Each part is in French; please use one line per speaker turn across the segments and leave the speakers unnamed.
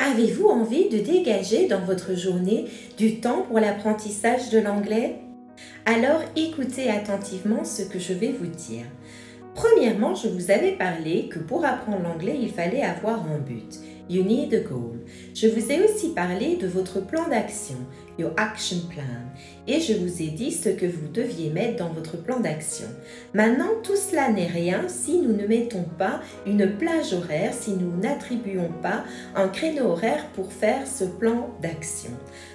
Avez-vous envie de dégager dans votre journée du temps pour l'apprentissage de l'anglais? Alors écoutez attentivement ce que je vais vous dire. Premièrement, je vous avais parlé que pour apprendre l'anglais, il fallait avoir un but. You need a goal. Je vous ai aussi parlé de votre plan d'action, your action plan, et je vous ai dit ce que vous deviez mettre dans votre plan d'action. Maintenant, tout cela n'est rien si nous ne mettons pas une plage horaire, si nous n'attribuons pas un créneau horaire pour faire ce plan d'action.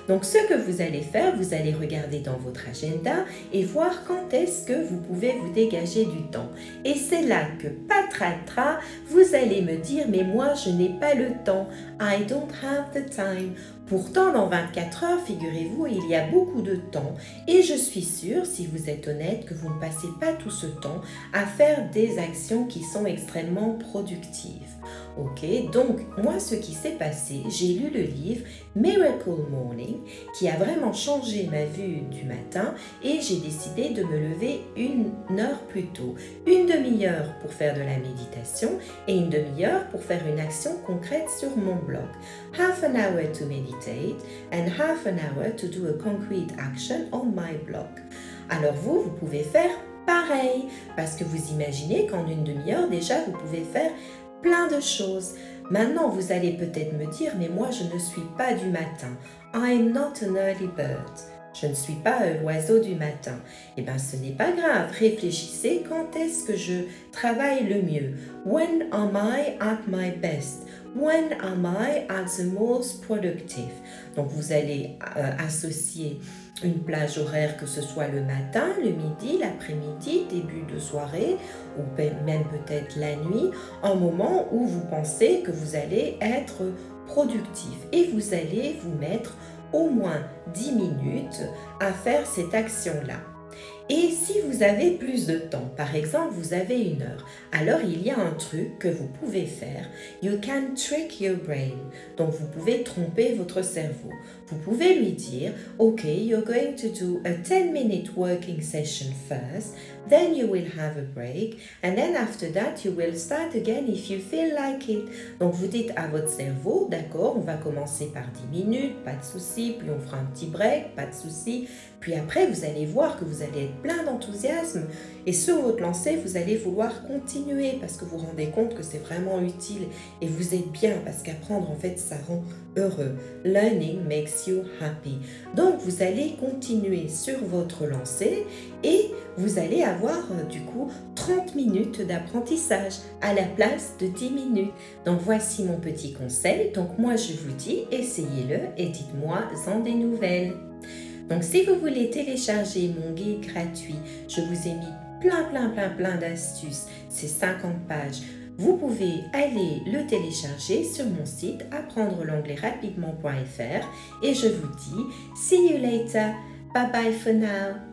Donc, ce que vous allez faire, vous allez regarder dans votre agenda et voir quand est-ce que vous pouvez vous dégager du temps. Et c'est là que, patratra, vous allez me dire, mais moi, je n'ai pas le temps. I don't have the time. Pourtant, dans 24 heures, figurez-vous, il y a beaucoup de temps et je suis sûre, si vous êtes honnête, que vous ne passez pas tout ce temps à faire des actions qui sont extrêmement productives. Ok, donc moi ce qui s'est passé, j'ai lu le livre Miracle Morning qui a vraiment changé ma vue du matin et j'ai décidé de me lever une heure plus tôt. Une demi-heure pour faire de la méditation et une demi-heure pour faire une action concrète sur mon blog. Half an hour to meditate and half an hour to do a concrete action on my blog. Alors vous, vous pouvez faire pareil parce que vous imaginez qu'en une demi-heure déjà vous pouvez faire plein de choses. Maintenant, vous allez peut-être me dire, mais moi, je ne suis pas du matin. I am not an early bird. Je ne suis pas l'oiseau du matin. Eh bien, ce n'est pas grave. Réfléchissez quand est-ce que je travaille le mieux? When am I at my best? When am I at the most productive? Donc, vous allez euh, associer une plage horaire, que ce soit le matin, le midi, l'après-midi, début de soirée ou même peut-être la nuit, un moment où vous pensez que vous allez être productif et vous allez vous mettre au moins 10 minutes à faire cette action-là. Et si vous avez plus de temps, par exemple vous avez une heure, alors il y a un truc que vous pouvez faire. You can trick your brain. Donc vous pouvez tromper votre cerveau. Vous pouvez lui dire, OK, you're going to do a 10 minute working session first, then you will have a break, and then after that you will start again if you feel like it. Donc vous dites à votre cerveau, d'accord, on va commencer par 10 minutes, pas de souci, puis on fera un petit break, pas de souci, puis après vous allez voir que vous allez être plein d'enthousiasme. Et sur votre lancée, vous allez vouloir continuer parce que vous vous rendez compte que c'est vraiment utile et vous êtes bien parce qu'apprendre, en fait, ça rend heureux. Learning makes you happy. Donc, vous allez continuer sur votre lancée et vous allez avoir euh, du coup 30 minutes d'apprentissage à la place de 10 minutes. Donc, voici mon petit conseil. Donc, moi, je vous dis, essayez-le et dites-moi en des nouvelles. Donc si vous voulez télécharger mon guide gratuit, je vous ai mis plein, plein, plein, plein d'astuces. C'est 50 pages. Vous pouvez aller le télécharger sur mon site apprendre l'anglais rapidement.fr et je vous dis see you later. Bye bye for now.